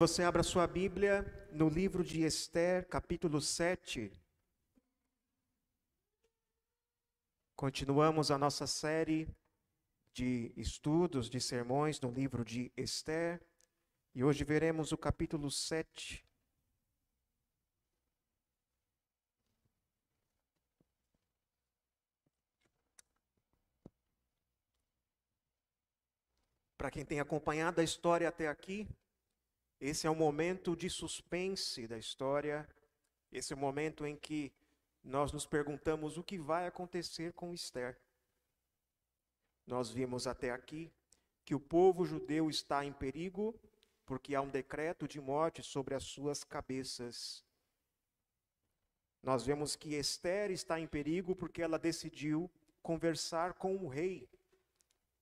Você abra sua Bíblia no livro de Esther, capítulo 7. Continuamos a nossa série de estudos, de sermões no livro de Esther. E hoje veremos o capítulo 7. Para quem tem acompanhado a história até aqui, esse é o momento de suspense da história, esse é o momento em que nós nos perguntamos o que vai acontecer com Esther. Nós vimos até aqui que o povo judeu está em perigo porque há um decreto de morte sobre as suas cabeças. Nós vemos que Esther está em perigo porque ela decidiu conversar com o rei.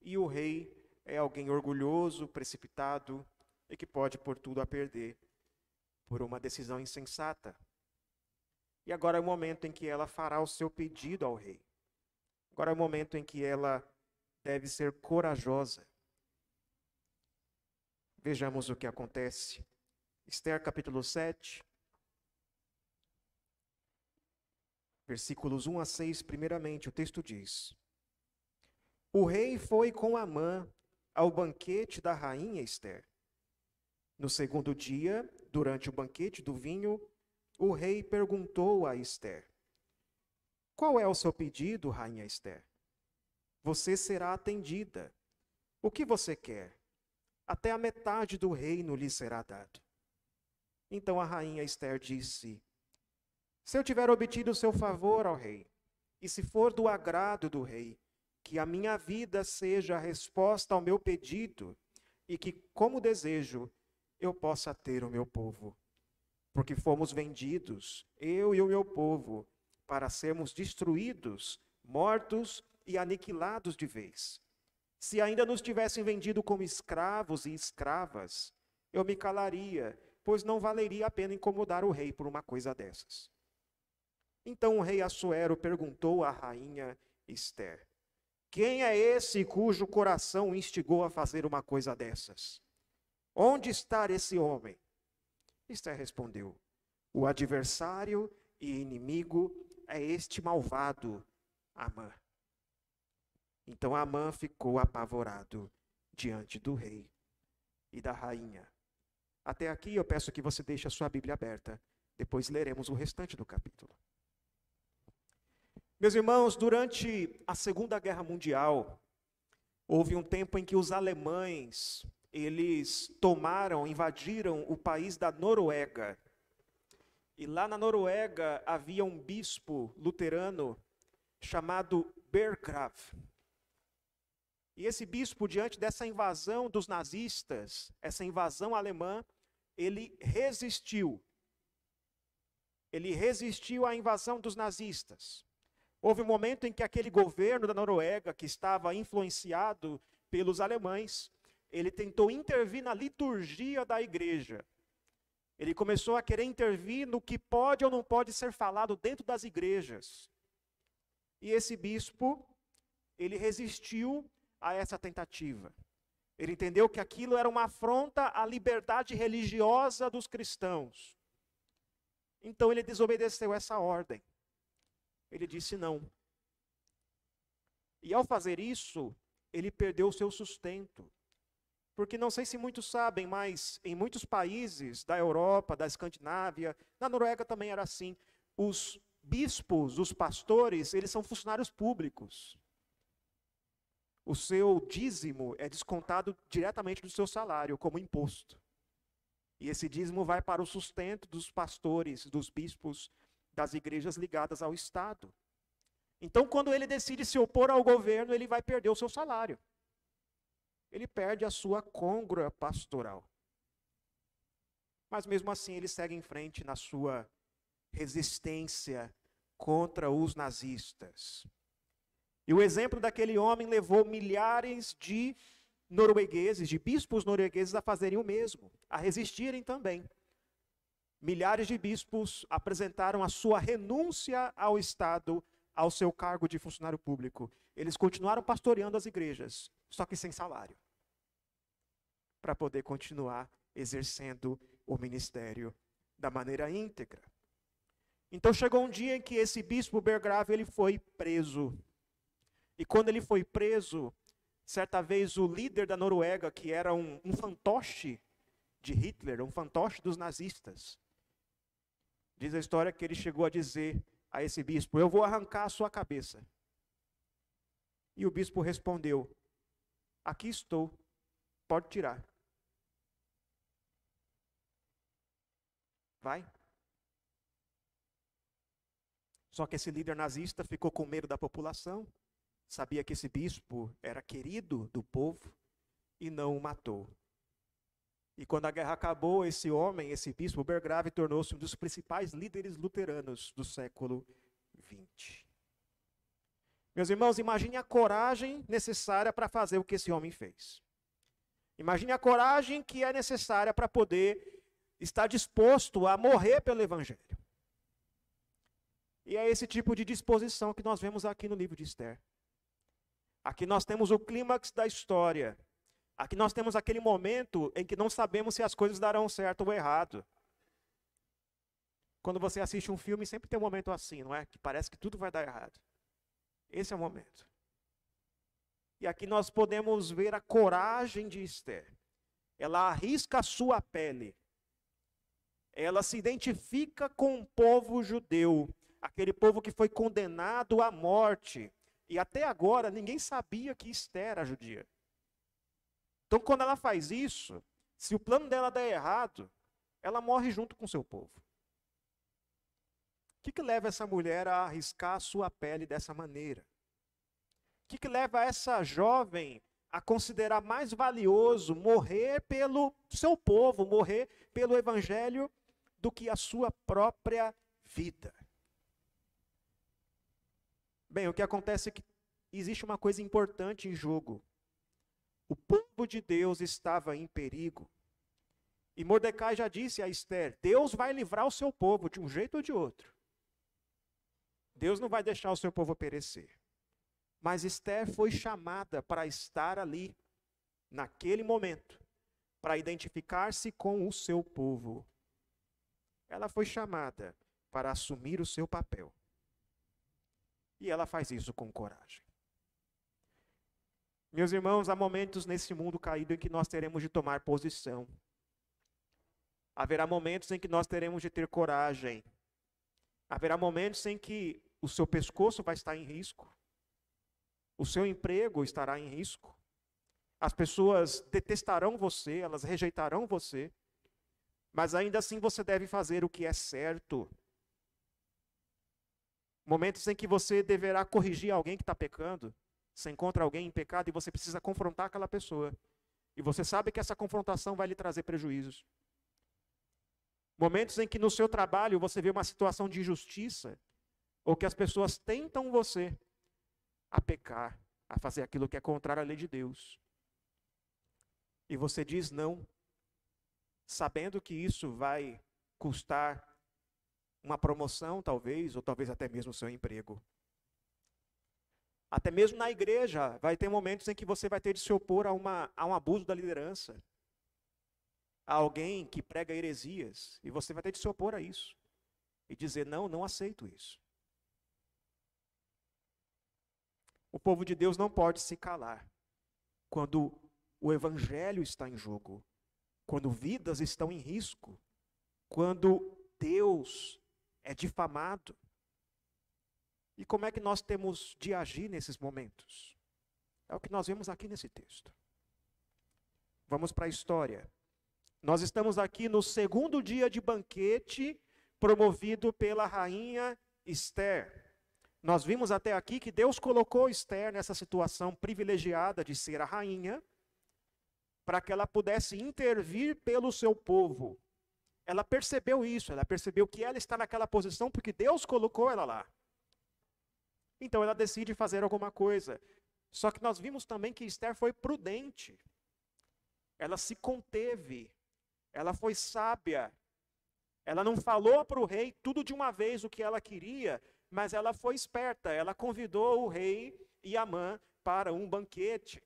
E o rei é alguém orgulhoso, precipitado e que pode pôr tudo a perder por uma decisão insensata. E agora é o momento em que ela fará o seu pedido ao rei. Agora é o momento em que ela deve ser corajosa. Vejamos o que acontece. Esther capítulo 7, versículos 1 a 6, primeiramente, o texto diz: O rei foi com Amã ao banquete da rainha Esther. No segundo dia, durante o banquete do vinho, o rei perguntou a Esther: Qual é o seu pedido, rainha Esther? Você será atendida. O que você quer? Até a metade do reino lhe será dado. Então a rainha Esther disse: Se eu tiver obtido o seu favor ao rei, e se for do agrado do rei, que a minha vida seja a resposta ao meu pedido e que, como desejo, eu possa ter o meu povo. Porque fomos vendidos, eu e o meu povo, para sermos destruídos, mortos e aniquilados de vez. Se ainda nos tivessem vendido como escravos e escravas, eu me calaria, pois não valeria a pena incomodar o rei por uma coisa dessas. Então o rei Assuero perguntou à rainha Esther: quem é esse cujo coração instigou a fazer uma coisa dessas? Onde está esse homem? Esther respondeu: O adversário e inimigo é este malvado, Amã. Então Amã ficou apavorado diante do rei e da rainha. Até aqui eu peço que você deixe a sua Bíblia aberta. Depois leremos o restante do capítulo. Meus irmãos, durante a Segunda Guerra Mundial, houve um tempo em que os alemães, eles tomaram, invadiram o país da Noruega. E lá na Noruega havia um bispo luterano chamado Bergrav. E esse bispo, diante dessa invasão dos nazistas, essa invasão alemã, ele resistiu. Ele resistiu à invasão dos nazistas. Houve um momento em que aquele governo da Noruega, que estava influenciado pelos alemães, ele tentou intervir na liturgia da igreja. Ele começou a querer intervir no que pode ou não pode ser falado dentro das igrejas. E esse bispo, ele resistiu a essa tentativa. Ele entendeu que aquilo era uma afronta à liberdade religiosa dos cristãos. Então ele desobedeceu essa ordem. Ele disse não. E ao fazer isso, ele perdeu o seu sustento. Porque não sei se muitos sabem, mas em muitos países da Europa, da Escandinávia, na Noruega também era assim. Os bispos, os pastores, eles são funcionários públicos. O seu dízimo é descontado diretamente do seu salário como imposto. E esse dízimo vai para o sustento dos pastores, dos bispos, das igrejas ligadas ao Estado. Então, quando ele decide se opor ao governo, ele vai perder o seu salário. Ele perde a sua congruência pastoral. Mas mesmo assim, ele segue em frente na sua resistência contra os nazistas. E o exemplo daquele homem levou milhares de noruegueses, de bispos noruegueses, a fazerem o mesmo, a resistirem também milhares de bispos apresentaram a sua renúncia ao Estado, ao seu cargo de funcionário público. Eles continuaram pastoreando as igrejas, só que sem salário, para poder continuar exercendo o ministério da maneira íntegra. Então chegou um dia em que esse bispo Bergrave ele foi preso. E quando ele foi preso, certa vez o líder da Noruega, que era um, um fantoche de Hitler, um fantoche dos nazistas, diz a história que ele chegou a dizer a esse bispo: Eu vou arrancar a sua cabeça. E o bispo respondeu: Aqui estou, pode tirar. Vai. Só que esse líder nazista ficou com medo da população, sabia que esse bispo era querido do povo e não o matou. E quando a guerra acabou, esse homem, esse bispo Bergrave, tornou-se um dos principais líderes luteranos do século XX. Meus irmãos, imagine a coragem necessária para fazer o que esse homem fez. Imagine a coragem que é necessária para poder estar disposto a morrer pelo Evangelho. E é esse tipo de disposição que nós vemos aqui no livro de Esther. Aqui nós temos o clímax da história. Aqui nós temos aquele momento em que não sabemos se as coisas darão certo ou errado. Quando você assiste um filme, sempre tem um momento assim, não é? Que parece que tudo vai dar errado. Esse é o momento. E aqui nós podemos ver a coragem de Esther. Ela arrisca a sua pele. Ela se identifica com o povo judeu aquele povo que foi condenado à morte. E até agora ninguém sabia que Esther era judia. Então, quando ela faz isso, se o plano dela der errado, ela morre junto com seu povo. O que, que leva essa mulher a arriscar a sua pele dessa maneira? O que, que leva essa jovem a considerar mais valioso morrer pelo seu povo, morrer pelo evangelho, do que a sua própria vida? Bem, o que acontece é que existe uma coisa importante em jogo. O povo de Deus estava em perigo. E Mordecai já disse a Esther: Deus vai livrar o seu povo de um jeito ou de outro. Deus não vai deixar o seu povo perecer. Mas Esther foi chamada para estar ali, naquele momento, para identificar-se com o seu povo. Ela foi chamada para assumir o seu papel. E ela faz isso com coragem. Meus irmãos, há momentos nesse mundo caído em que nós teremos de tomar posição. Haverá momentos em que nós teremos de ter coragem. Haverá momentos em que o seu pescoço vai estar em risco. O seu emprego estará em risco. As pessoas detestarão você, elas rejeitarão você. Mas ainda assim você deve fazer o que é certo. Momentos em que você deverá corrigir alguém que está pecando. Você encontra alguém em pecado e você precisa confrontar aquela pessoa. E você sabe que essa confrontação vai lhe trazer prejuízos. Momentos em que no seu trabalho você vê uma situação de injustiça, ou que as pessoas tentam você a pecar, a fazer aquilo que é contrário à lei de Deus. E você diz não, sabendo que isso vai custar uma promoção, talvez, ou talvez até mesmo o seu emprego. Até mesmo na igreja, vai ter momentos em que você vai ter de se opor a, uma, a um abuso da liderança. A alguém que prega heresias. E você vai ter de se opor a isso. E dizer: não, não aceito isso. O povo de Deus não pode se calar quando o evangelho está em jogo, quando vidas estão em risco, quando Deus é difamado. E como é que nós temos de agir nesses momentos? É o que nós vemos aqui nesse texto. Vamos para a história. Nós estamos aqui no segundo dia de banquete promovido pela rainha Esther. Nós vimos até aqui que Deus colocou Esther nessa situação privilegiada de ser a rainha, para que ela pudesse intervir pelo seu povo ela percebeu isso, ela percebeu que ela está naquela posição porque Deus colocou ela lá. Então ela decide fazer alguma coisa. Só que nós vimos também que Esther foi prudente. Ela se conteve. Ela foi sábia. Ela não falou para o rei tudo de uma vez o que ela queria, mas ela foi esperta. Ela convidou o rei e Amã para um banquete.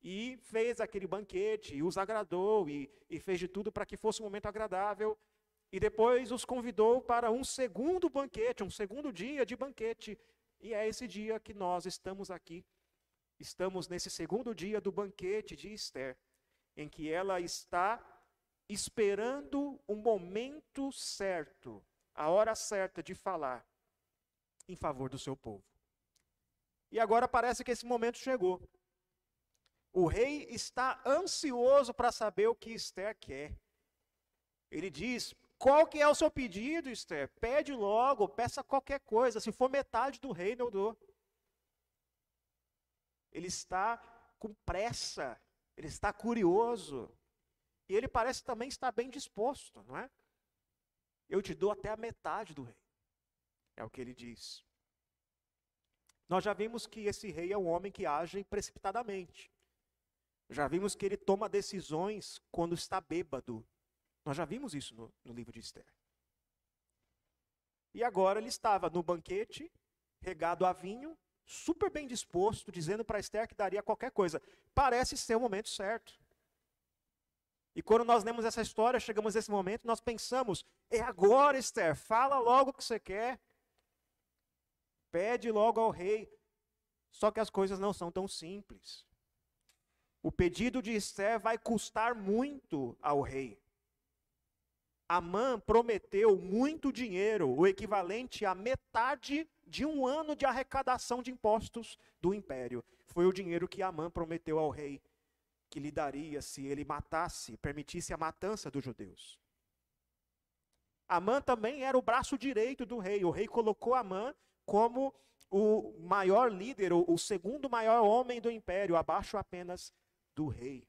e fez aquele banquete, e os agradou, e, e fez de tudo para que fosse um momento agradável. E depois os convidou para um segundo banquete, um segundo dia de banquete. E é esse dia que nós estamos aqui. Estamos nesse segundo dia do banquete de Esther, em que ela está esperando o momento certo, a hora certa de falar em favor do seu povo. E agora parece que esse momento chegou. O rei está ansioso para saber o que Esther quer. Ele diz: Qual que é o seu pedido, Esther? Pede logo, peça qualquer coisa. Se for metade do reino, eu dou. Ele está com pressa, ele está curioso. E ele parece também estar bem disposto, não é? Eu te dou até a metade do rei. É o que ele diz. Nós já vimos que esse rei é um homem que age precipitadamente. Já vimos que ele toma decisões quando está bêbado. Nós já vimos isso no, no livro de Esther. E agora ele estava no banquete, regado a vinho, super bem disposto, dizendo para Esther que daria qualquer coisa. Parece ser o momento certo. E quando nós lemos essa história, chegamos nesse momento, nós pensamos: é agora, Esther, fala logo o que você quer. Pede logo ao rei. Só que as coisas não são tão simples. O pedido de Esther vai custar muito ao rei. Amã prometeu muito dinheiro, o equivalente a metade de um ano de arrecadação de impostos do império. Foi o dinheiro que Amã prometeu ao rei que lhe daria se ele matasse, permitisse a matança dos judeus. Amã também era o braço direito do rei. O rei colocou Amã como o maior líder, o segundo maior homem do império, abaixo apenas do rei.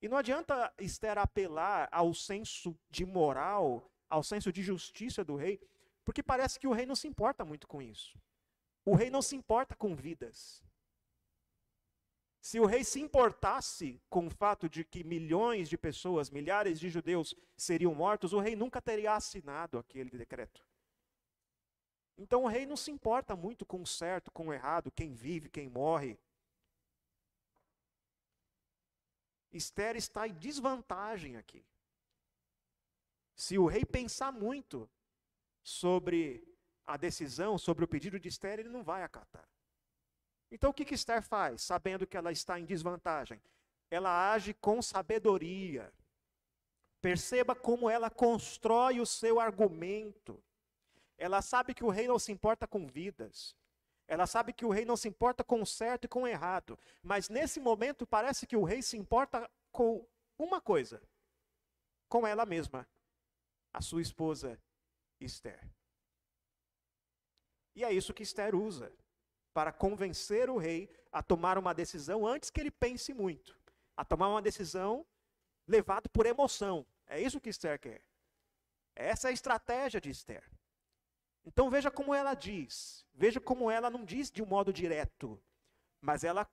E não adianta Esther apelar ao senso de moral, ao senso de justiça do rei, porque parece que o rei não se importa muito com isso. O rei não se importa com vidas. Se o rei se importasse com o fato de que milhões de pessoas, milhares de judeus seriam mortos, o rei nunca teria assinado aquele decreto. Então o rei não se importa muito com o certo, com o errado, quem vive, quem morre. Esther está em desvantagem aqui. Se o rei pensar muito sobre a decisão, sobre o pedido de Esther, ele não vai acatar. Então o que, que Esther faz, sabendo que ela está em desvantagem? Ela age com sabedoria. Perceba como ela constrói o seu argumento. Ela sabe que o rei não se importa com vidas. Ela sabe que o rei não se importa com o certo e com o errado. Mas nesse momento parece que o rei se importa com uma coisa: com ela mesma, a sua esposa Esther. E é isso que Esther usa para convencer o rei a tomar uma decisão antes que ele pense muito, a tomar uma decisão levado por emoção. É isso que Esther quer. Essa é a estratégia de Esther. Então veja como ela diz. Veja como ela não diz de um modo direto, mas ela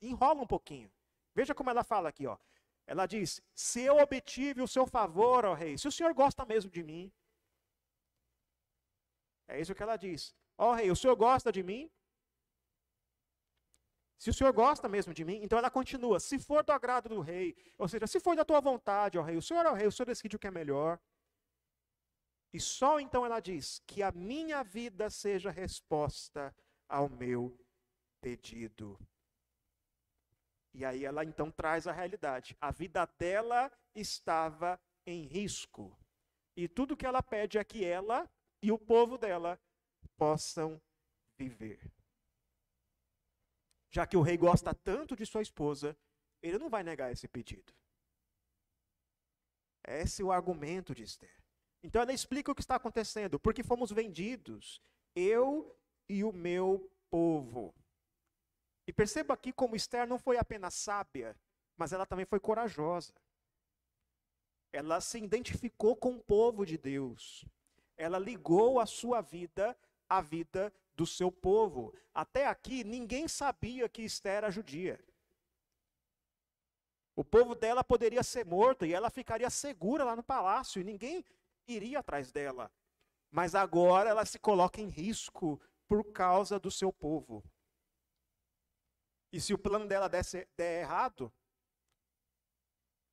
enrola um pouquinho. Veja como ela fala aqui, ó. Ela diz: "Se eu obtive o seu favor, ó rei, se o senhor gosta mesmo de mim". É isso que ela diz. Ó rei, o senhor gosta de mim? Se o senhor gosta mesmo de mim, então ela continua: se for do agrado do rei, ou seja, se for da tua vontade, ó rei, o senhor é o rei, o senhor decide o que é melhor. E só então ela diz: que a minha vida seja resposta ao meu pedido. E aí ela então traz a realidade. A vida dela estava em risco. E tudo que ela pede é que ela e o povo dela possam viver. Já que o rei gosta tanto de sua esposa, ele não vai negar esse pedido. Esse é o argumento de Esther. Então ela explica o que está acontecendo, porque fomos vendidos, eu e o meu povo. E perceba aqui como Esther não foi apenas sábia, mas ela também foi corajosa. Ela se identificou com o povo de Deus. Ela ligou a sua vida à vida do seu povo. Até aqui, ninguém sabia que Esther era judia. O povo dela poderia ser morto e ela ficaria segura lá no palácio, e ninguém iria atrás dela. Mas agora ela se coloca em risco por causa do seu povo. E se o plano dela der, der errado,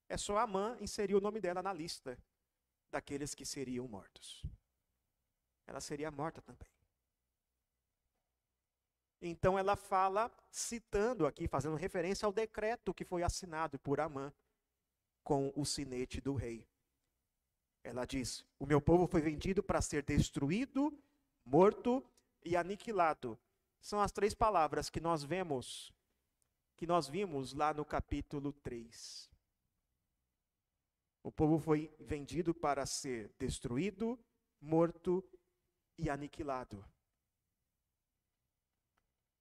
é só Amã inserir o nome dela na lista daqueles que seriam mortos. Ela seria morta também. Então ela fala, citando aqui, fazendo referência ao decreto que foi assinado por Amã com o sinete do rei. Ela diz: O meu povo foi vendido para ser destruído, morto e aniquilado. São as três palavras que nós vemos, que nós vimos lá no capítulo 3. O povo foi vendido para ser destruído, morto e aniquilado.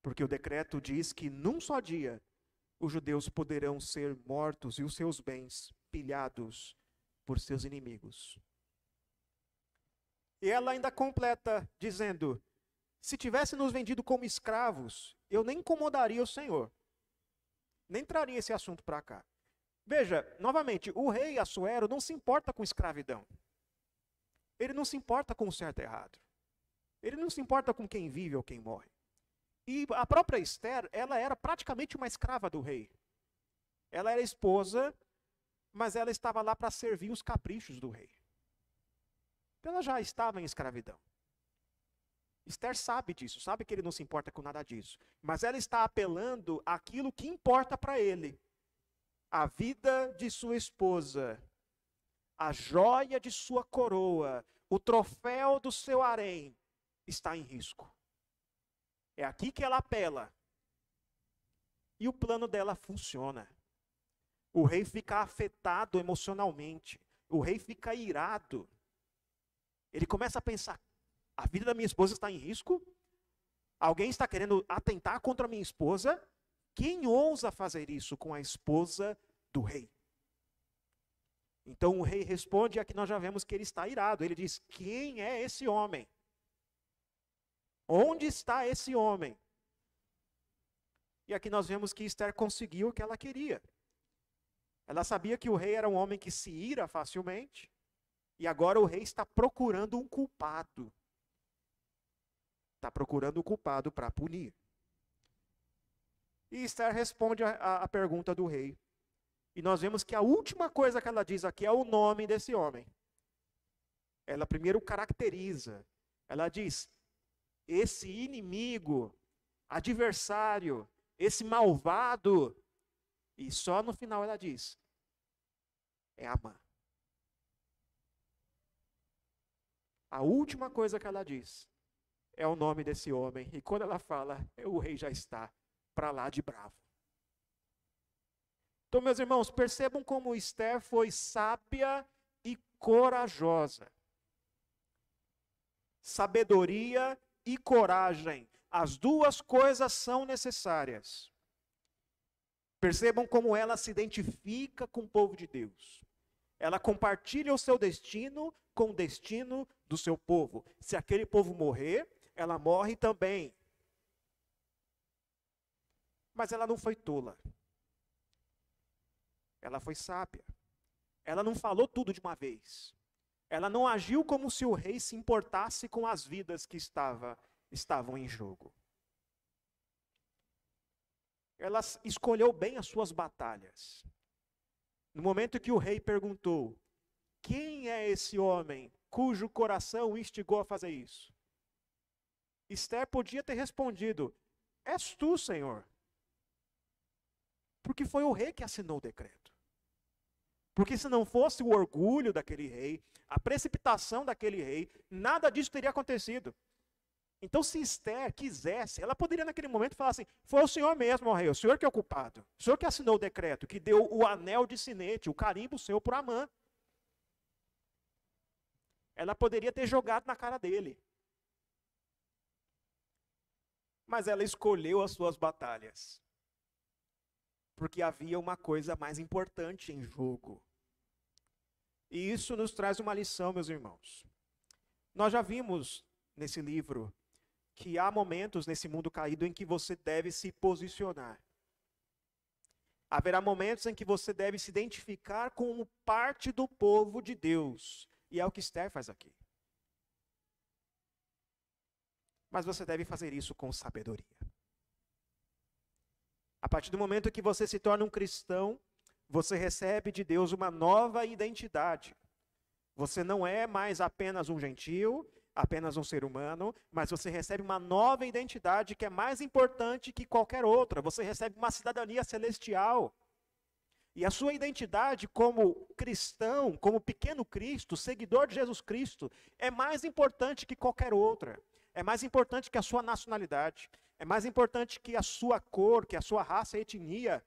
Porque o decreto diz que num só dia os judeus poderão ser mortos e os seus bens pilhados por seus inimigos. E ela ainda completa dizendo: se tivesse nos vendido como escravos, eu nem incomodaria o Senhor. Nem traria esse assunto para cá. Veja, novamente, o rei Assuero não se importa com escravidão. Ele não se importa com o certo e errado. Ele não se importa com quem vive ou quem morre. E a própria Esther, ela era praticamente uma escrava do rei. Ela era esposa, mas ela estava lá para servir os caprichos do rei. Ela já estava em escravidão. Esther sabe disso, sabe que ele não se importa com nada disso. Mas ela está apelando aquilo que importa para ele a vida de sua esposa, a joia de sua coroa, o troféu do seu harém está em risco. É aqui que ela apela. E o plano dela funciona. O rei fica afetado emocionalmente. O rei fica irado. Ele começa a pensar: a vida da minha esposa está em risco? Alguém está querendo atentar contra a minha esposa? Quem ousa fazer isso com a esposa do rei? Então o rei responde, e aqui nós já vemos que ele está irado. Ele diz: Quem é esse homem? Onde está esse homem? E aqui nós vemos que Esther conseguiu o que ela queria. Ela sabia que o rei era um homem que se ira facilmente, e agora o rei está procurando um culpado. Está procurando um culpado para punir. E Esther responde a pergunta do rei. E nós vemos que a última coisa que ela diz aqui é o nome desse homem. Ela primeiro caracteriza. Ela diz: esse inimigo, adversário, esse malvado. E só no final ela diz: é Amã. A última coisa que ela diz é o nome desse homem. E quando ela fala, o rei já está para lá de bravo. Então, meus irmãos, percebam como Esther foi sábia e corajosa. Sabedoria e coragem, as duas coisas são necessárias. Percebam como ela se identifica com o povo de Deus. Ela compartilha o seu destino com o destino do seu povo. Se aquele povo morrer, ela morre também. Mas ela não foi tola. Ela foi sábia. Ela não falou tudo de uma vez. Ela não agiu como se o rei se importasse com as vidas que estava, estavam em jogo. Ela escolheu bem as suas batalhas. No momento que o rei perguntou: Quem é esse homem cujo coração o instigou a fazer isso? Esther podia ter respondido: És tu, Senhor. Porque foi o rei que assinou o decreto. Porque se não fosse o orgulho daquele rei, a precipitação daquele rei, nada disso teria acontecido. Então, se Esther quisesse, ela poderia naquele momento falar assim: foi o senhor mesmo, ó rei, o senhor que é o culpado. O senhor que assinou o decreto, que deu o anel de sinete, o carimbo seu por Amã. Ela poderia ter jogado na cara dele. Mas ela escolheu as suas batalhas. Porque havia uma coisa mais importante em jogo. E isso nos traz uma lição, meus irmãos. Nós já vimos nesse livro que há momentos nesse mundo caído em que você deve se posicionar. Haverá momentos em que você deve se identificar como parte do povo de Deus. E é o que Esther faz aqui. Mas você deve fazer isso com sabedoria. A partir do momento que você se torna um cristão, você recebe de Deus uma nova identidade. Você não é mais apenas um gentil, apenas um ser humano, mas você recebe uma nova identidade que é mais importante que qualquer outra. Você recebe uma cidadania celestial. E a sua identidade como cristão, como pequeno Cristo, seguidor de Jesus Cristo, é mais importante que qualquer outra. É mais importante que a sua nacionalidade. É mais importante que a sua cor, que a sua raça etnia.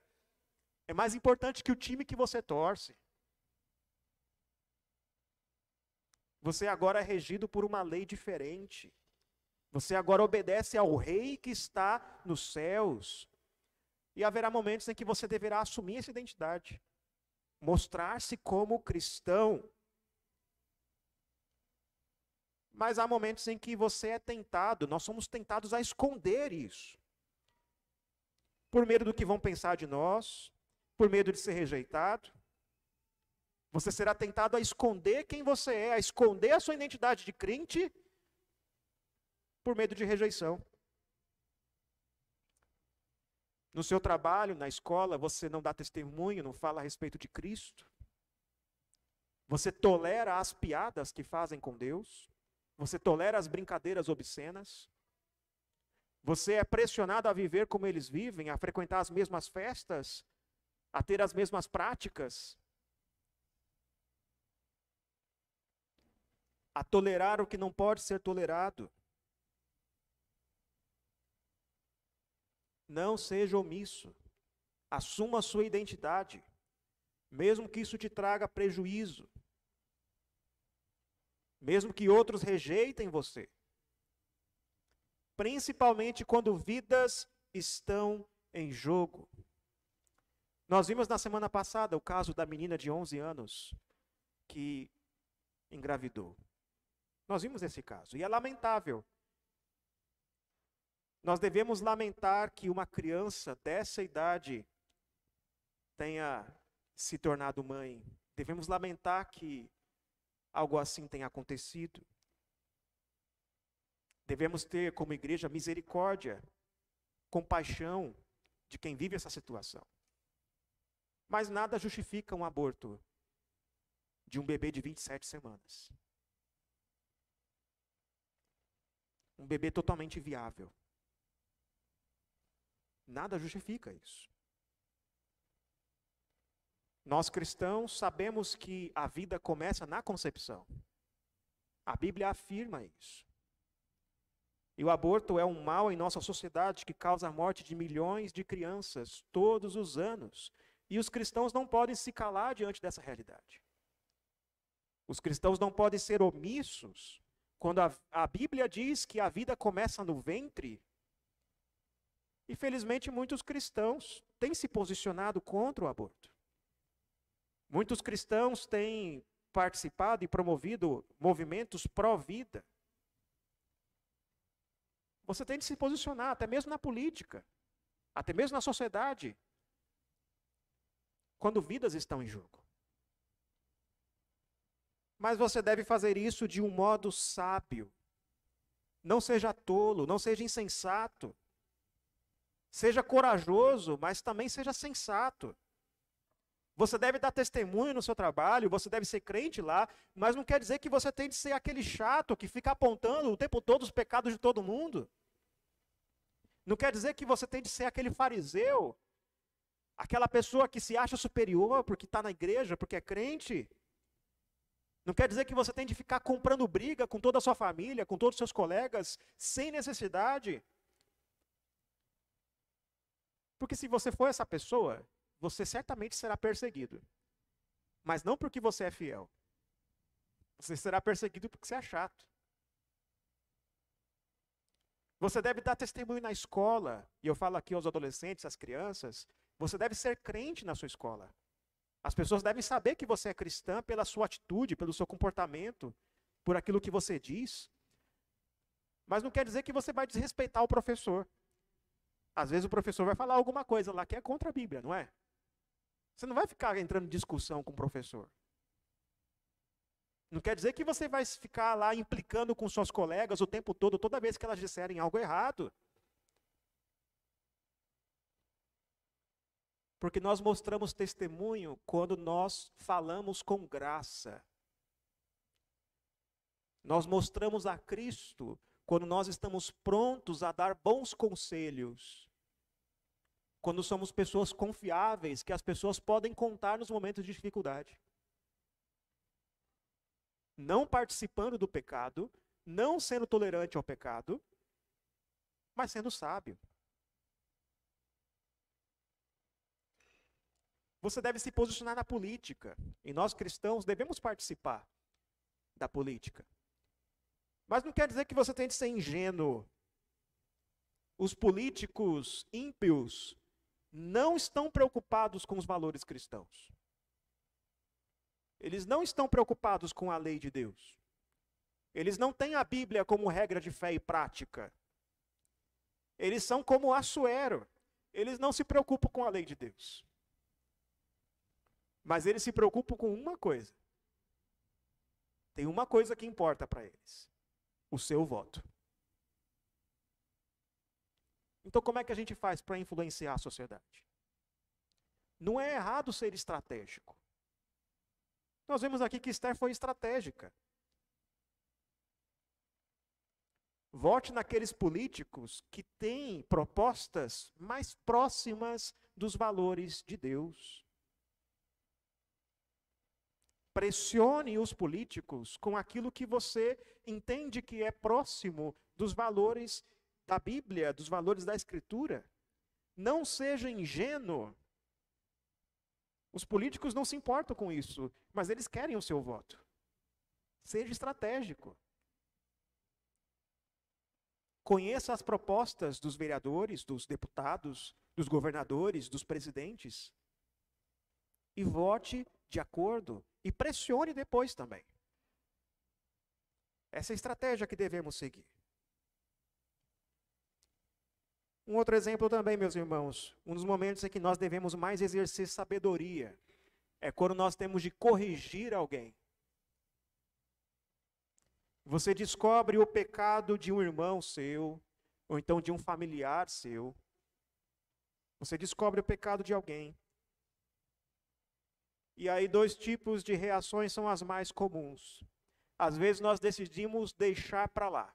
É mais importante que o time que você torce. Você agora é regido por uma lei diferente. Você agora obedece ao rei que está nos céus. E haverá momentos em que você deverá assumir essa identidade, mostrar-se como cristão. Mas há momentos em que você é tentado, nós somos tentados a esconder isso. Por medo do que vão pensar de nós, por medo de ser rejeitado. Você será tentado a esconder quem você é, a esconder a sua identidade de crente, por medo de rejeição. No seu trabalho, na escola, você não dá testemunho, não fala a respeito de Cristo. Você tolera as piadas que fazem com Deus. Você tolera as brincadeiras obscenas. Você é pressionado a viver como eles vivem, a frequentar as mesmas festas, a ter as mesmas práticas. A tolerar o que não pode ser tolerado. Não seja omisso. Assuma a sua identidade, mesmo que isso te traga prejuízo. Mesmo que outros rejeitem você. Principalmente quando vidas estão em jogo. Nós vimos na semana passada o caso da menina de 11 anos que engravidou. Nós vimos esse caso. E é lamentável nós devemos lamentar que uma criança dessa idade tenha se tornado mãe. Devemos lamentar que algo assim tenha acontecido. Devemos ter, como igreja, misericórdia, compaixão de quem vive essa situação. Mas nada justifica um aborto de um bebê de 27 semanas. Um bebê totalmente viável. Nada justifica isso. Nós cristãos sabemos que a vida começa na concepção. A Bíblia afirma isso. E o aborto é um mal em nossa sociedade que causa a morte de milhões de crianças todos os anos. E os cristãos não podem se calar diante dessa realidade. Os cristãos não podem ser omissos quando a, a Bíblia diz que a vida começa no ventre Infelizmente, muitos cristãos têm se posicionado contra o aborto. Muitos cristãos têm participado e promovido movimentos pró-vida. Você tem de se posicionar, até mesmo na política, até mesmo na sociedade, quando vidas estão em jogo. Mas você deve fazer isso de um modo sábio. Não seja tolo, não seja insensato. Seja corajoso, mas também seja sensato. Você deve dar testemunho no seu trabalho, você deve ser crente lá, mas não quer dizer que você tem de ser aquele chato que fica apontando o tempo todo os pecados de todo mundo. Não quer dizer que você tem de ser aquele fariseu, aquela pessoa que se acha superior porque está na igreja, porque é crente. Não quer dizer que você tem de ficar comprando briga com toda a sua família, com todos os seus colegas, sem necessidade. Porque se você for essa pessoa, você certamente será perseguido. Mas não porque você é fiel. Você será perseguido porque você é chato. Você deve dar testemunho na escola, e eu falo aqui aos adolescentes, às crianças, você deve ser crente na sua escola. As pessoas devem saber que você é cristã pela sua atitude, pelo seu comportamento, por aquilo que você diz. Mas não quer dizer que você vai desrespeitar o professor. Às vezes o professor vai falar alguma coisa lá que é contra a Bíblia, não é? Você não vai ficar entrando em discussão com o professor. Não quer dizer que você vai ficar lá implicando com suas colegas o tempo todo, toda vez que elas disserem algo errado. Porque nós mostramos testemunho quando nós falamos com graça. Nós mostramos a Cristo quando nós estamos prontos a dar bons conselhos. Quando somos pessoas confiáveis, que as pessoas podem contar nos momentos de dificuldade. Não participando do pecado, não sendo tolerante ao pecado, mas sendo sábio. Você deve se posicionar na política. E nós cristãos devemos participar da política. Mas não quer dizer que você tem de ser ingênuo. Os políticos ímpios não estão preocupados com os valores cristãos. Eles não estão preocupados com a lei de Deus. Eles não têm a Bíblia como regra de fé e prática. Eles são como Assuero. Eles não se preocupam com a lei de Deus. Mas eles se preocupam com uma coisa. Tem uma coisa que importa para eles: o seu voto. Então, como é que a gente faz para influenciar a sociedade? Não é errado ser estratégico. Nós vemos aqui que Esther foi estratégica. Vote naqueles políticos que têm propostas mais próximas dos valores de Deus. Pressione os políticos com aquilo que você entende que é próximo dos valores da Bíblia, dos valores da Escritura. Não seja ingênuo. Os políticos não se importam com isso, mas eles querem o seu voto. Seja estratégico. Conheça as propostas dos vereadores, dos deputados, dos governadores, dos presidentes. E vote de acordo e pressione depois também. Essa é a estratégia que devemos seguir. Um outro exemplo também, meus irmãos, um dos momentos em que nós devemos mais exercer sabedoria é quando nós temos de corrigir alguém. Você descobre o pecado de um irmão seu, ou então de um familiar seu. Você descobre o pecado de alguém. E aí, dois tipos de reações são as mais comuns. Às vezes, nós decidimos deixar para lá.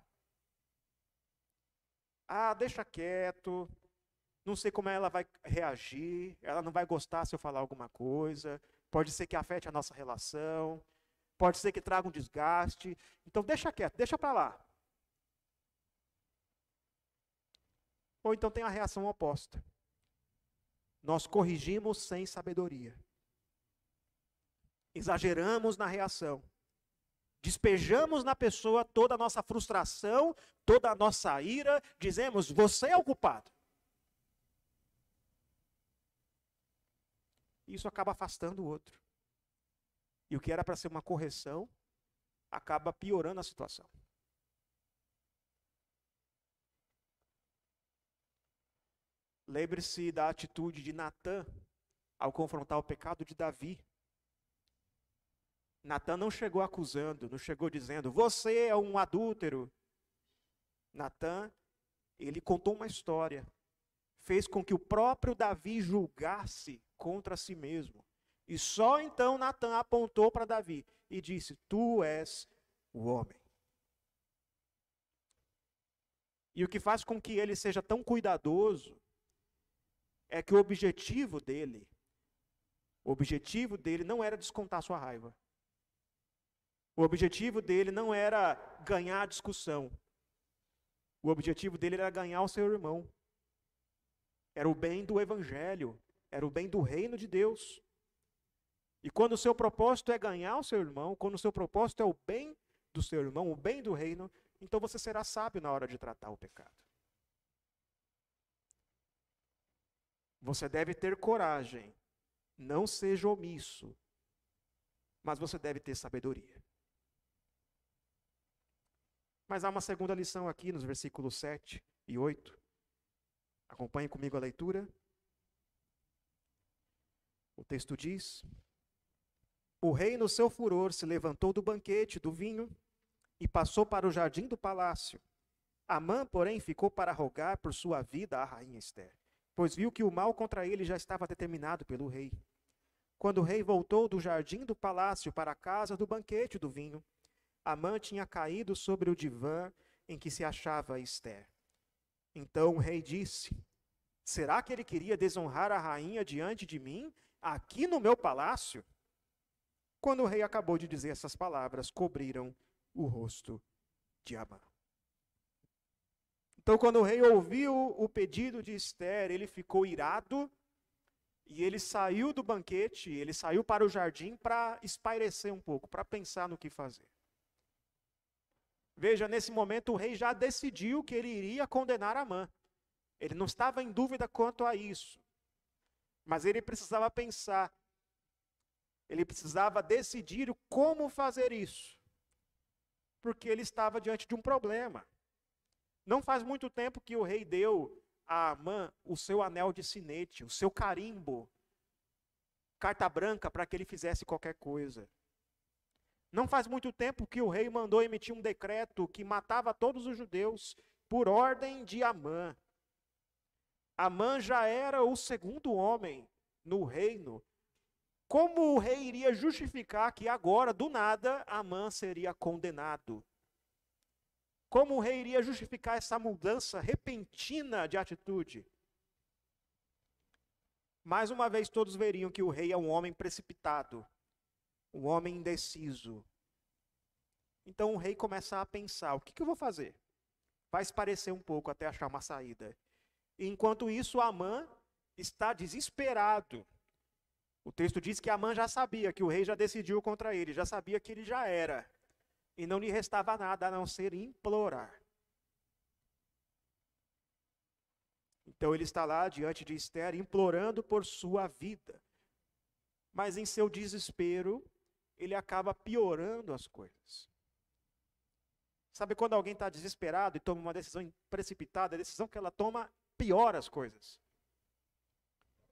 Ah, deixa quieto. Não sei como ela vai reagir. Ela não vai gostar se eu falar alguma coisa. Pode ser que afete a nossa relação. Pode ser que traga um desgaste. Então, deixa quieto, deixa para lá. Ou então tem a reação oposta. Nós corrigimos sem sabedoria exageramos na reação. Despejamos na pessoa toda a nossa frustração, toda a nossa ira, dizemos: você é o culpado. Isso acaba afastando o outro. E o que era para ser uma correção acaba piorando a situação. Lembre-se da atitude de Natã ao confrontar o pecado de Davi. Natan não chegou acusando, não chegou dizendo, você é um adúltero. Natan, ele contou uma história. Fez com que o próprio Davi julgasse contra si mesmo. E só então Natan apontou para Davi e disse: Tu és o homem. E o que faz com que ele seja tão cuidadoso é que o objetivo dele, o objetivo dele não era descontar sua raiva. O objetivo dele não era ganhar a discussão. O objetivo dele era ganhar o seu irmão. Era o bem do evangelho, era o bem do reino de Deus. E quando o seu propósito é ganhar o seu irmão, quando o seu propósito é o bem do seu irmão, o bem do reino, então você será sábio na hora de tratar o pecado. Você deve ter coragem, não seja omisso, mas você deve ter sabedoria. Mas há uma segunda lição aqui nos versículos 7 e 8. Acompanhe comigo a leitura. O texto diz: O rei, no seu furor, se levantou do banquete do vinho e passou para o jardim do palácio. Amã, porém, ficou para rogar por sua vida à rainha Esther. pois viu que o mal contra ele já estava determinado pelo rei. Quando o rei voltou do jardim do palácio para a casa do banquete do vinho, Amã tinha caído sobre o divã em que se achava Esther. Então o rei disse: Será que ele queria desonrar a rainha diante de mim, aqui no meu palácio? Quando o rei acabou de dizer essas palavras, cobriram o rosto de Amã. Então, quando o rei ouviu o pedido de Esther, ele ficou irado e ele saiu do banquete, ele saiu para o jardim para espairecer um pouco, para pensar no que fazer. Veja, nesse momento o rei já decidiu que ele iria condenar Amã. Ele não estava em dúvida quanto a isso. Mas ele precisava pensar. Ele precisava decidir como fazer isso. Porque ele estava diante de um problema. Não faz muito tempo que o rei deu a Amã o seu anel de sinete, o seu carimbo, carta branca para que ele fizesse qualquer coisa. Não faz muito tempo que o rei mandou emitir um decreto que matava todos os judeus por ordem de Amã. Amã já era o segundo homem no reino. Como o rei iria justificar que agora, do nada, Amã seria condenado? Como o rei iria justificar essa mudança repentina de atitude? Mais uma vez, todos veriam que o rei é um homem precipitado, um homem indeciso. Então o rei começa a pensar: o que, que eu vou fazer? Vai parecer um pouco até achar uma saída. Enquanto isso, Amã está desesperado. O texto diz que Amã já sabia que o rei já decidiu contra ele, já sabia que ele já era e não lhe restava nada a não ser implorar. Então ele está lá diante de Esther, implorando por sua vida. Mas em seu desespero, ele acaba piorando as coisas. Sabe quando alguém está desesperado e toma uma decisão precipitada, a decisão que ela toma piora as coisas.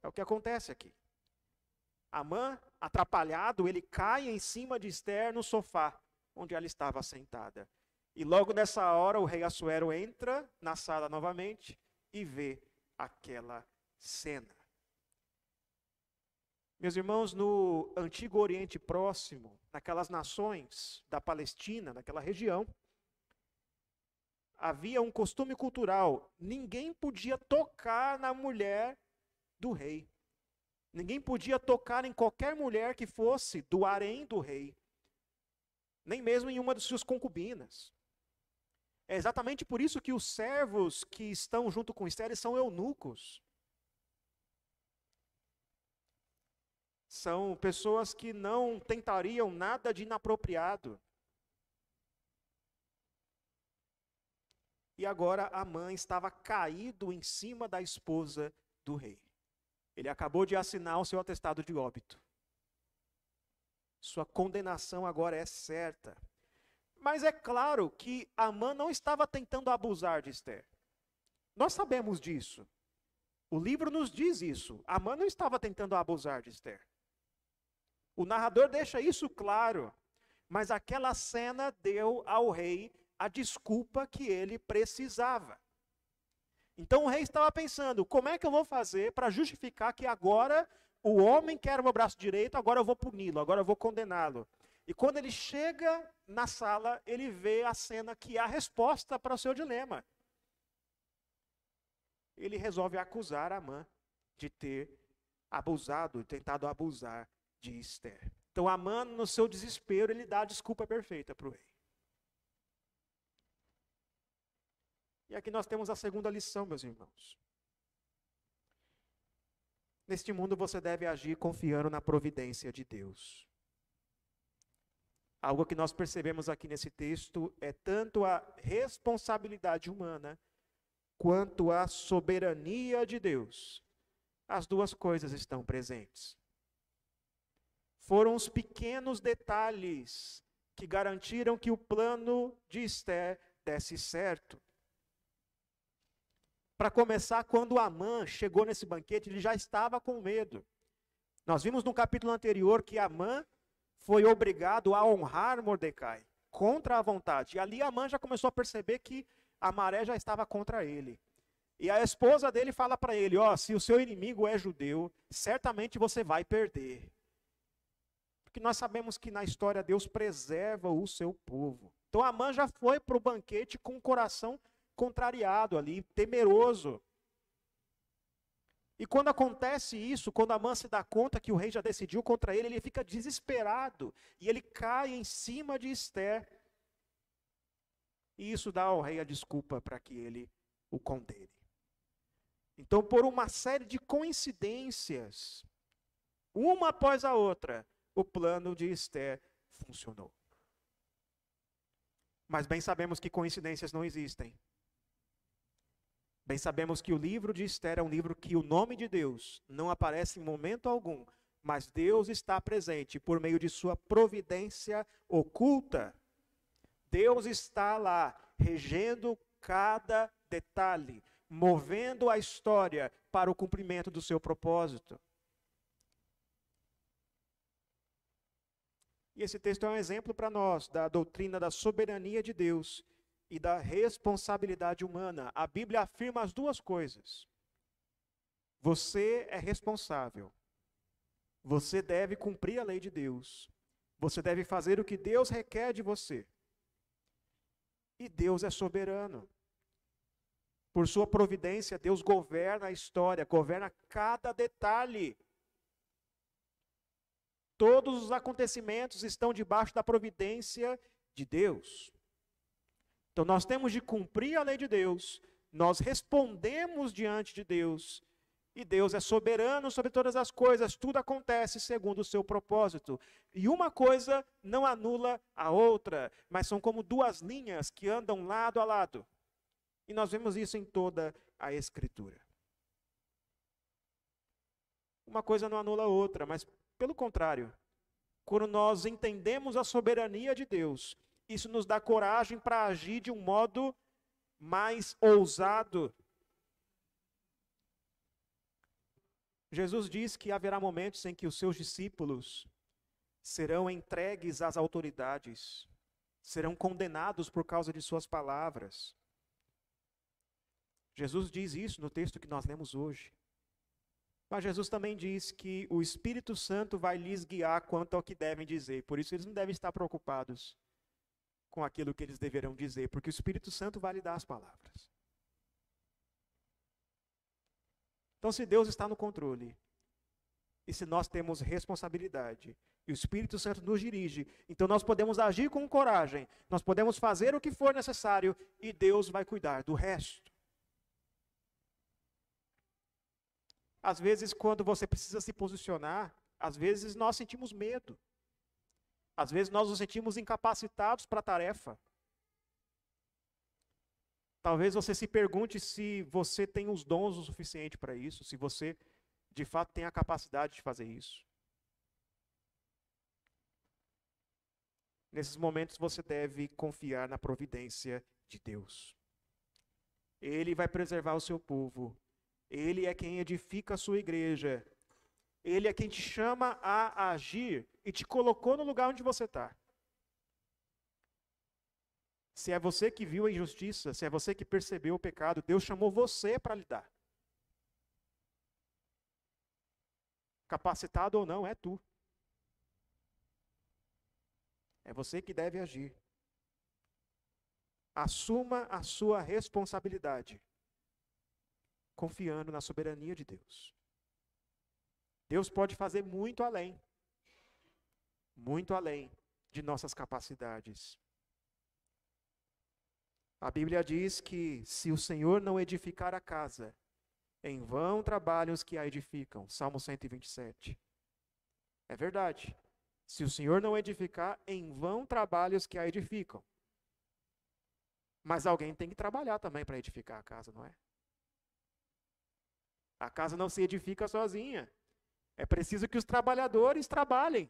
É o que acontece aqui. Amã, atrapalhado, ele cai em cima de Esther no sofá onde ela estava sentada. E logo nessa hora o rei Assuero entra na sala novamente e vê aquela cena. Meus irmãos, no antigo Oriente Próximo, naquelas nações da Palestina, naquela região, havia um costume cultural: ninguém podia tocar na mulher do rei. Ninguém podia tocar em qualquer mulher que fosse do harém do rei nem mesmo em uma de suas concubinas. É exatamente por isso que os servos que estão junto com Esther são eunucos. São pessoas que não tentariam nada de inapropriado. E agora a mãe estava caído em cima da esposa do rei. Ele acabou de assinar o seu atestado de óbito. Sua condenação agora é certa. Mas é claro que Amã não estava tentando abusar de Esther. Nós sabemos disso. O livro nos diz isso. Amã não estava tentando abusar de Esther. O narrador deixa isso claro. Mas aquela cena deu ao rei a desculpa que ele precisava. Então o rei estava pensando: como é que eu vou fazer para justificar que agora o homem quer o meu braço direito, agora eu vou puni-lo, agora eu vou condená-lo. E quando ele chega na sala, ele vê a cena que é a resposta para o seu dilema. Ele resolve acusar Amã de ter abusado, tentado abusar de Esther. Então Amã, no seu desespero, ele dá a desculpa perfeita para o rei. E aqui nós temos a segunda lição, meus irmãos. Neste mundo você deve agir confiando na providência de Deus. Algo que nós percebemos aqui nesse texto é tanto a responsabilidade humana quanto a soberania de Deus. As duas coisas estão presentes. Foram os pequenos detalhes que garantiram que o plano de Esther desse certo. Para começar, quando Amã chegou nesse banquete, ele já estava com medo. Nós vimos no capítulo anterior que Amã foi obrigado a honrar Mordecai contra a vontade. E ali Amã já começou a perceber que a maré já estava contra ele. E a esposa dele fala para ele: Ó, oh, se o seu inimigo é judeu, certamente você vai perder. Porque nós sabemos que na história Deus preserva o seu povo. Então Amã já foi para o banquete com o coração contrariado ali, temeroso. E quando acontece isso, quando Amã se dá conta que o rei já decidiu contra ele, ele fica desesperado e ele cai em cima de Esther. E isso dá ao rei a desculpa para que ele o condene. Então, por uma série de coincidências, uma após a outra, o plano de Esther funcionou. Mas bem sabemos que coincidências não existem. Bem sabemos que o livro de Esther é um livro que o nome de Deus não aparece em momento algum, mas Deus está presente por meio de sua providência oculta. Deus está lá, regendo cada detalhe, movendo a história para o cumprimento do seu propósito. E esse texto é um exemplo para nós da doutrina da soberania de Deus e da responsabilidade humana. A Bíblia afirma as duas coisas. Você é responsável. Você deve cumprir a lei de Deus. Você deve fazer o que Deus requer de você. E Deus é soberano. Por sua providência, Deus governa a história, governa cada detalhe Todos os acontecimentos estão debaixo da providência de Deus. Então nós temos de cumprir a lei de Deus, nós respondemos diante de Deus, e Deus é soberano sobre todas as coisas, tudo acontece segundo o seu propósito. E uma coisa não anula a outra, mas são como duas linhas que andam lado a lado. E nós vemos isso em toda a Escritura. Uma coisa não anula a outra, mas pelo contrário, quando nós entendemos a soberania de Deus, isso nos dá coragem para agir de um modo mais ousado. Jesus diz que haverá momentos em que os seus discípulos serão entregues às autoridades, serão condenados por causa de suas palavras. Jesus diz isso no texto que nós lemos hoje. Mas Jesus também diz que o Espírito Santo vai lhes guiar quanto ao que devem dizer. Por isso eles não devem estar preocupados com aquilo que eles deverão dizer, porque o Espírito Santo vai lhe dar as palavras. Então, se Deus está no controle, e se nós temos responsabilidade, e o Espírito Santo nos dirige, então nós podemos agir com coragem, nós podemos fazer o que for necessário, e Deus vai cuidar do resto. Às vezes, quando você precisa se posicionar, às vezes nós sentimos medo. Às vezes nós nos sentimos incapacitados para a tarefa. Talvez você se pergunte se você tem os dons o suficiente para isso, se você de fato tem a capacidade de fazer isso. Nesses momentos você deve confiar na providência de Deus. Ele vai preservar o seu povo ele é quem edifica a sua igreja. Ele é quem te chama a agir e te colocou no lugar onde você está. Se é você que viu a injustiça, se é você que percebeu o pecado, Deus chamou você para lidar. Capacitado ou não, é tu. É você que deve agir. Assuma a sua responsabilidade confiando na soberania de Deus. Deus pode fazer muito além, muito além de nossas capacidades. A Bíblia diz que se o Senhor não edificar a casa, em vão trabalham os que a edificam. Salmo 127. É verdade. Se o Senhor não edificar, em vão trabalham os que a edificam. Mas alguém tem que trabalhar também para edificar a casa, não é? A casa não se edifica sozinha. É preciso que os trabalhadores trabalhem.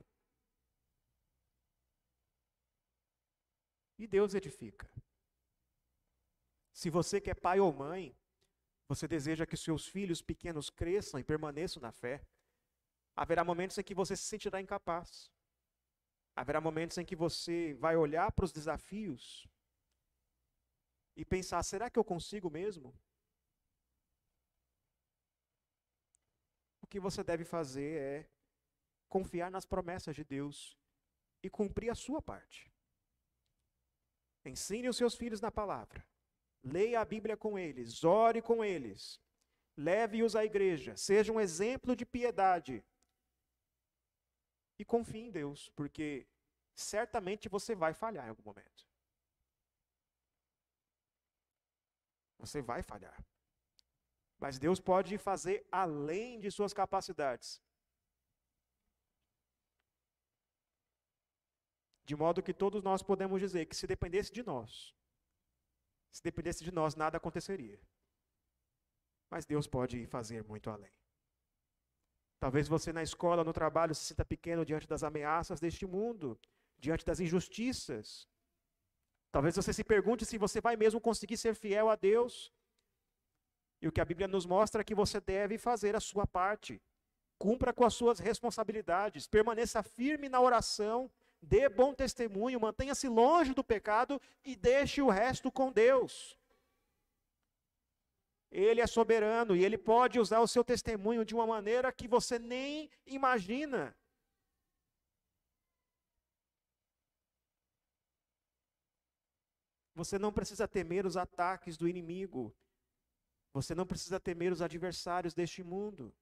E Deus edifica. Se você que é pai ou mãe, você deseja que seus filhos pequenos cresçam e permaneçam na fé, haverá momentos em que você se sentirá incapaz. Haverá momentos em que você vai olhar para os desafios e pensar: será que eu consigo mesmo? Que você deve fazer é confiar nas promessas de Deus e cumprir a sua parte. Ensine os seus filhos na palavra. Leia a Bíblia com eles, ore com eles. Leve-os à igreja, seja um exemplo de piedade. E confie em Deus, porque certamente você vai falhar em algum momento. Você vai falhar. Mas Deus pode fazer além de suas capacidades. De modo que todos nós podemos dizer que se dependesse de nós, se dependesse de nós, nada aconteceria. Mas Deus pode fazer muito além. Talvez você na escola, no trabalho, se sinta pequeno diante das ameaças deste mundo, diante das injustiças. Talvez você se pergunte se você vai mesmo conseguir ser fiel a Deus. E o que a Bíblia nos mostra é que você deve fazer a sua parte. Cumpra com as suas responsabilidades, permaneça firme na oração, dê bom testemunho, mantenha-se longe do pecado e deixe o resto com Deus. Ele é soberano e ele pode usar o seu testemunho de uma maneira que você nem imagina. Você não precisa temer os ataques do inimigo. Você não precisa temer os adversários deste mundo.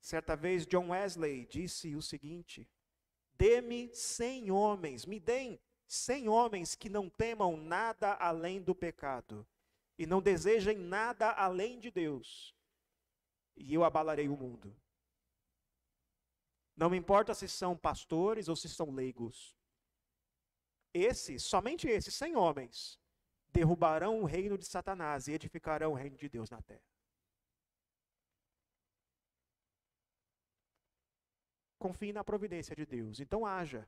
Certa vez, John Wesley disse o seguinte: Dê-me cem homens, me deem cem homens que não temam nada além do pecado e não desejem nada além de Deus, e eu abalarei o mundo. Não me importa se são pastores ou se são leigos. Esses, somente esses, cem homens, derrubarão o reino de Satanás e edificarão o reino de Deus na terra. Confie na providência de Deus. Então haja,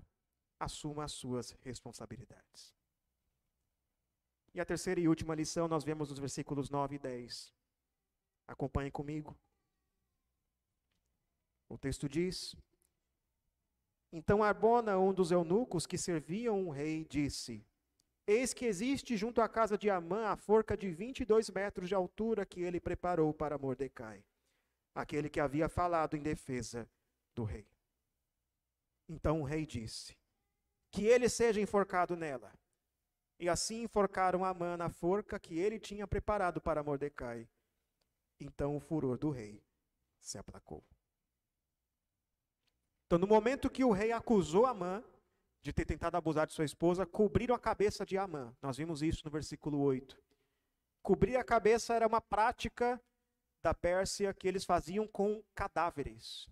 assuma as suas responsabilidades. E a terceira e última lição nós vemos nos versículos 9 e 10. Acompanhe comigo. O texto diz: Então Arbona, um dos eunucos que serviam o rei, disse: Eis que existe junto à casa de Amã a forca de 22 metros de altura que ele preparou para Mordecai, aquele que havia falado em defesa do rei. Então o rei disse: Que ele seja enforcado nela. E assim enforcaram Amã na forca que ele tinha preparado para Mordecai. Então o furor do rei se aplacou. Então, no momento que o rei acusou Amã de ter tentado abusar de sua esposa, cobriram a cabeça de Amã. Nós vimos isso no versículo 8. Cobrir a cabeça era uma prática da Pérsia que eles faziam com cadáveres.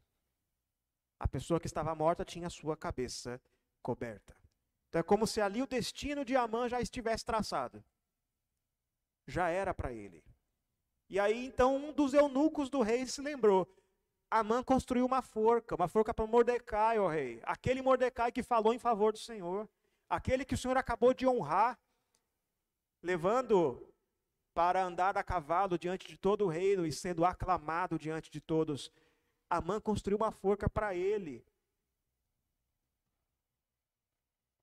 A pessoa que estava morta tinha sua cabeça coberta. Então é como se ali o destino de Amã já estivesse traçado. Já era para ele. E aí então um dos eunucos do rei se lembrou. Amã construiu uma forca, uma forca para Mordecai, ó rei. Aquele Mordecai que falou em favor do Senhor. Aquele que o Senhor acabou de honrar, levando para andar a cavalo diante de todo o reino e sendo aclamado diante de todos. Amã construiu uma forca para ele.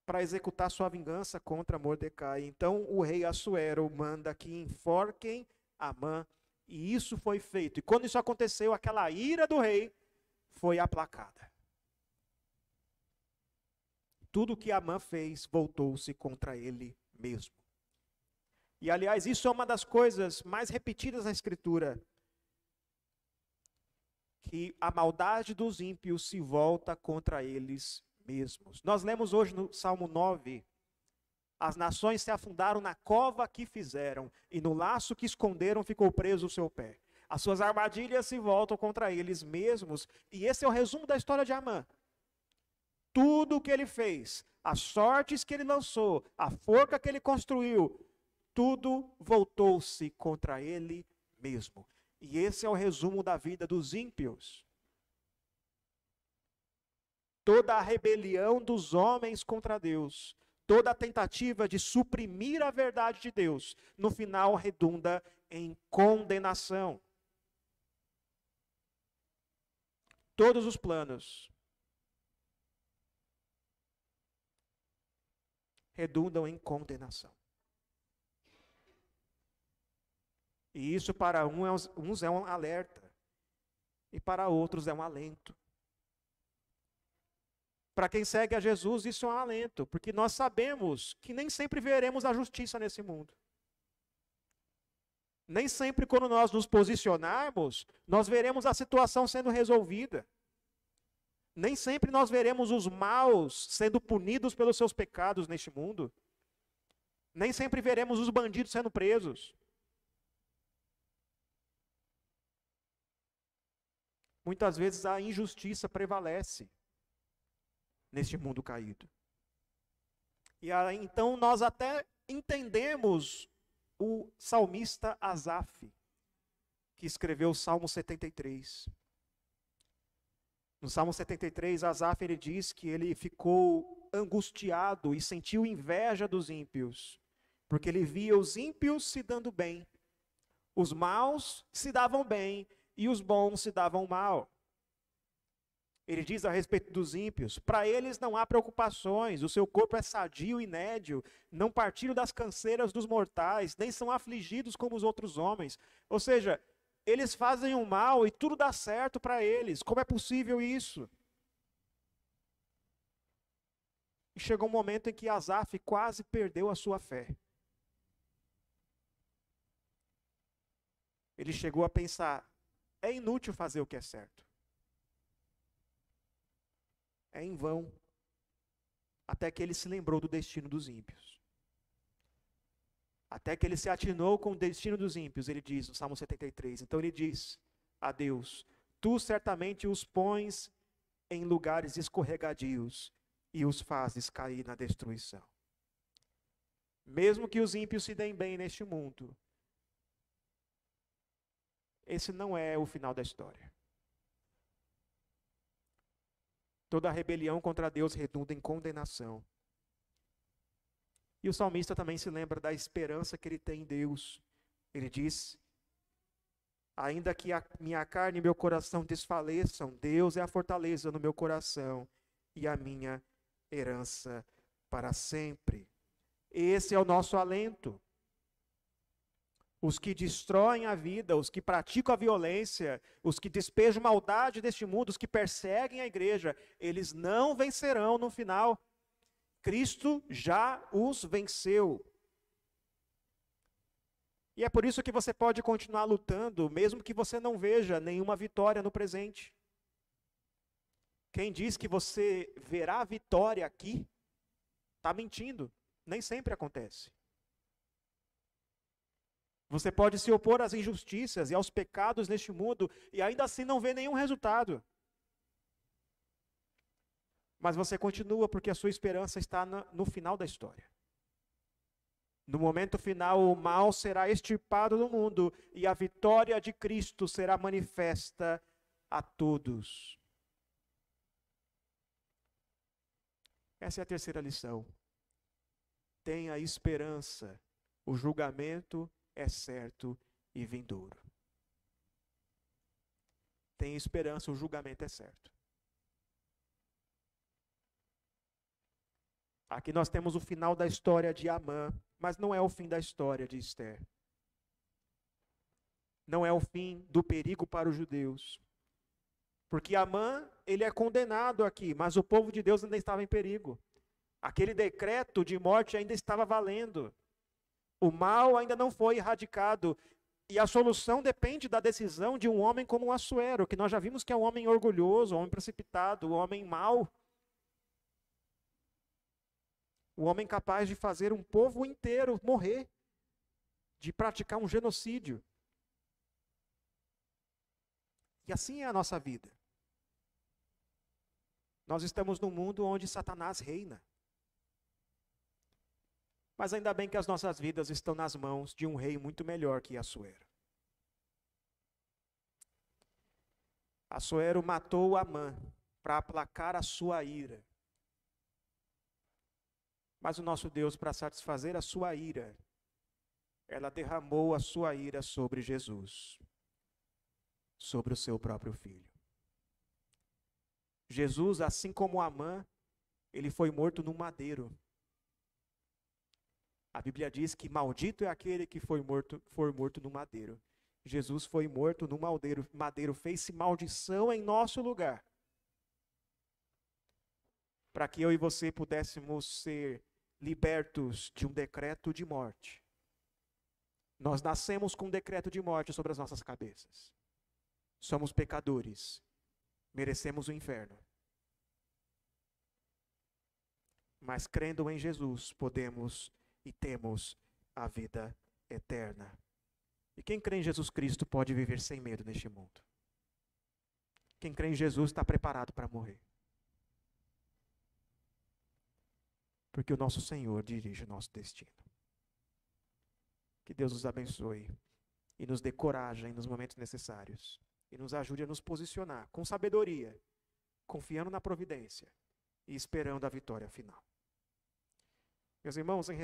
para executar sua vingança contra Mordecai. Então o rei Assuero manda que enforquem Amã, e isso foi feito. E quando isso aconteceu, aquela ira do rei foi aplacada. Tudo que Amã fez voltou-se contra ele mesmo. E aliás, isso é uma das coisas mais repetidas na Escritura. Que a maldade dos ímpios se volta contra eles mesmos. Nós lemos hoje no Salmo 9: As nações se afundaram na cova que fizeram, e no laço que esconderam ficou preso o seu pé. As suas armadilhas se voltam contra eles mesmos, e esse é o resumo da história de Amã. Tudo o que ele fez, as sortes que ele lançou, a forca que ele construiu, tudo voltou-se contra ele mesmo. E esse é o resumo da vida dos ímpios toda a rebelião dos homens contra Deus, toda tentativa de suprimir a verdade de Deus, no final redunda em condenação. Todos os planos redundam em condenação. E isso para uns é um alerta. e para outros é um alento. Para quem segue a Jesus, isso é um alento, porque nós sabemos que nem sempre veremos a justiça nesse mundo. Nem sempre, quando nós nos posicionarmos, nós veremos a situação sendo resolvida. Nem sempre nós veremos os maus sendo punidos pelos seus pecados neste mundo. Nem sempre veremos os bandidos sendo presos. Muitas vezes a injustiça prevalece neste mundo caído. E aí, então nós até entendemos o salmista Asaf, que escreveu o Salmo 73. No Salmo 73, Asaf ele diz que ele ficou angustiado e sentiu inveja dos ímpios, porque ele via os ímpios se dando bem. Os maus se davam bem e os bons se davam mal. Ele diz a respeito dos ímpios: para eles não há preocupações, o seu corpo é sadio e nédio, não partilham das canseiras dos mortais, nem são afligidos como os outros homens. Ou seja, eles fazem o mal e tudo dá certo para eles. Como é possível isso? E chegou um momento em que Asaf quase perdeu a sua fé. Ele chegou a pensar: é inútil fazer o que é certo é em vão. Até que ele se lembrou do destino dos ímpios. Até que ele se atinou com o destino dos ímpios, ele diz no Salmo 73. Então ele diz a Deus: Tu certamente os pões em lugares escorregadios e os fazes cair na destruição. Mesmo que os ímpios se deem bem neste mundo, esse não é o final da história. Toda rebelião contra Deus redunda em condenação. E o salmista também se lembra da esperança que ele tem em Deus. Ele diz: Ainda que a minha carne e meu coração desfaleçam, Deus é a fortaleza no meu coração e a minha herança para sempre. Esse é o nosso alento os que destroem a vida, os que praticam a violência, os que despejam maldade deste mundo, os que perseguem a igreja, eles não vencerão no final. Cristo já os venceu. E é por isso que você pode continuar lutando, mesmo que você não veja nenhuma vitória no presente. Quem diz que você verá vitória aqui, está mentindo. Nem sempre acontece. Você pode se opor às injustiças e aos pecados neste mundo e ainda assim não ver nenhum resultado. Mas você continua porque a sua esperança está no final da história. No momento final, o mal será extirpado do mundo e a vitória de Cristo será manifesta a todos. Essa é a terceira lição. Tenha esperança. O julgamento é certo e vindouro. Tem esperança, o julgamento é certo. Aqui nós temos o final da história de Amã, mas não é o fim da história de Esther. Não é o fim do perigo para os judeus. Porque Amã, ele é condenado aqui, mas o povo de Deus ainda estava em perigo. Aquele decreto de morte ainda estava valendo. O mal ainda não foi erradicado. E a solução depende da decisão de um homem como o Assuero, que nós já vimos que é um homem orgulhoso, um homem precipitado, um homem mau. O homem capaz de fazer um povo inteiro morrer, de praticar um genocídio. E assim é a nossa vida. Nós estamos num mundo onde Satanás reina. Mas ainda bem que as nossas vidas estão nas mãos de um rei muito melhor que Assuero. Assuero matou Amã para aplacar a sua ira. Mas o nosso Deus, para satisfazer a sua ira, ela derramou a sua ira sobre Jesus, sobre o seu próprio filho. Jesus, assim como Amã, ele foi morto no madeiro. A Bíblia diz que maldito é aquele que foi morto, for morto no madeiro. Jesus foi morto no madeiro, madeiro fez-se maldição em nosso lugar. Para que eu e você pudéssemos ser libertos de um decreto de morte. Nós nascemos com um decreto de morte sobre as nossas cabeças. Somos pecadores, merecemos o inferno. Mas crendo em Jesus, podemos e temos a vida eterna. E quem crê em Jesus Cristo pode viver sem medo neste mundo. Quem crê em Jesus está preparado para morrer. Porque o nosso Senhor dirige o nosso destino. Que Deus nos abençoe e nos dê coragem nos momentos necessários e nos ajude a nos posicionar com sabedoria, confiando na providência e esperando a vitória final. Meus irmãos, em